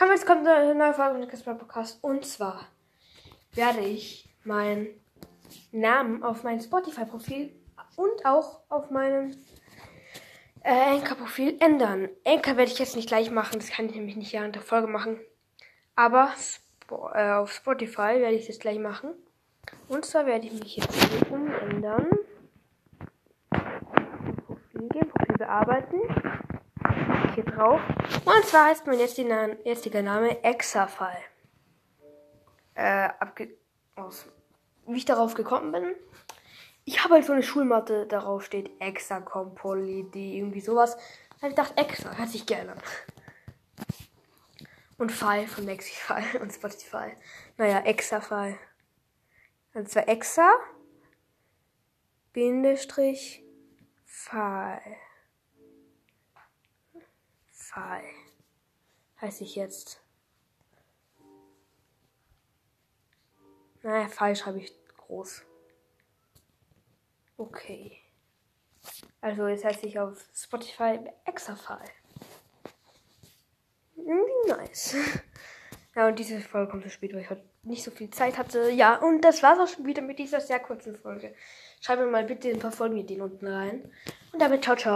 Hallo, jetzt kommt eine neue Folge von Kasper Podcast. Und zwar werde ich meinen Namen auf mein Spotify-Profil und auch auf meinem äh, Anchor-Profil ändern. Anchor werde ich jetzt nicht gleich machen, das kann ich nämlich nicht während der Folge machen. Aber Spo äh, auf Spotify werde ich das gleich machen. Und zwar werde ich mich jetzt hier umändern. Profil gehen, Profil bearbeiten. Drauf. Und zwar heißt mein jetziger, jetziger Name Exafall. Äh, abge aus, wie ich darauf gekommen bin. Ich habe halt so eine Schulmatte, darauf steht Exacom, Poly, die irgendwie sowas. Da habe ich gedacht, Exa, hört sich gerne an. Und Fall von Mexify und Spotify. Naja, Exafall. Und zwar Exa, Bindestrich, Fall. Fall. Heiße ich jetzt. Naja, Fall schreibe ich groß. Okay. Also jetzt heiße ich auf Spotify Exafall. Irgendwie nice. Ja, und diese Folge kommt so spät, weil ich heute nicht so viel Zeit hatte. Ja, und das war's auch schon wieder mit dieser sehr kurzen Folge. Schreibt mir mal bitte ein paar Folgenideen unten rein. Und damit ciao, ciao.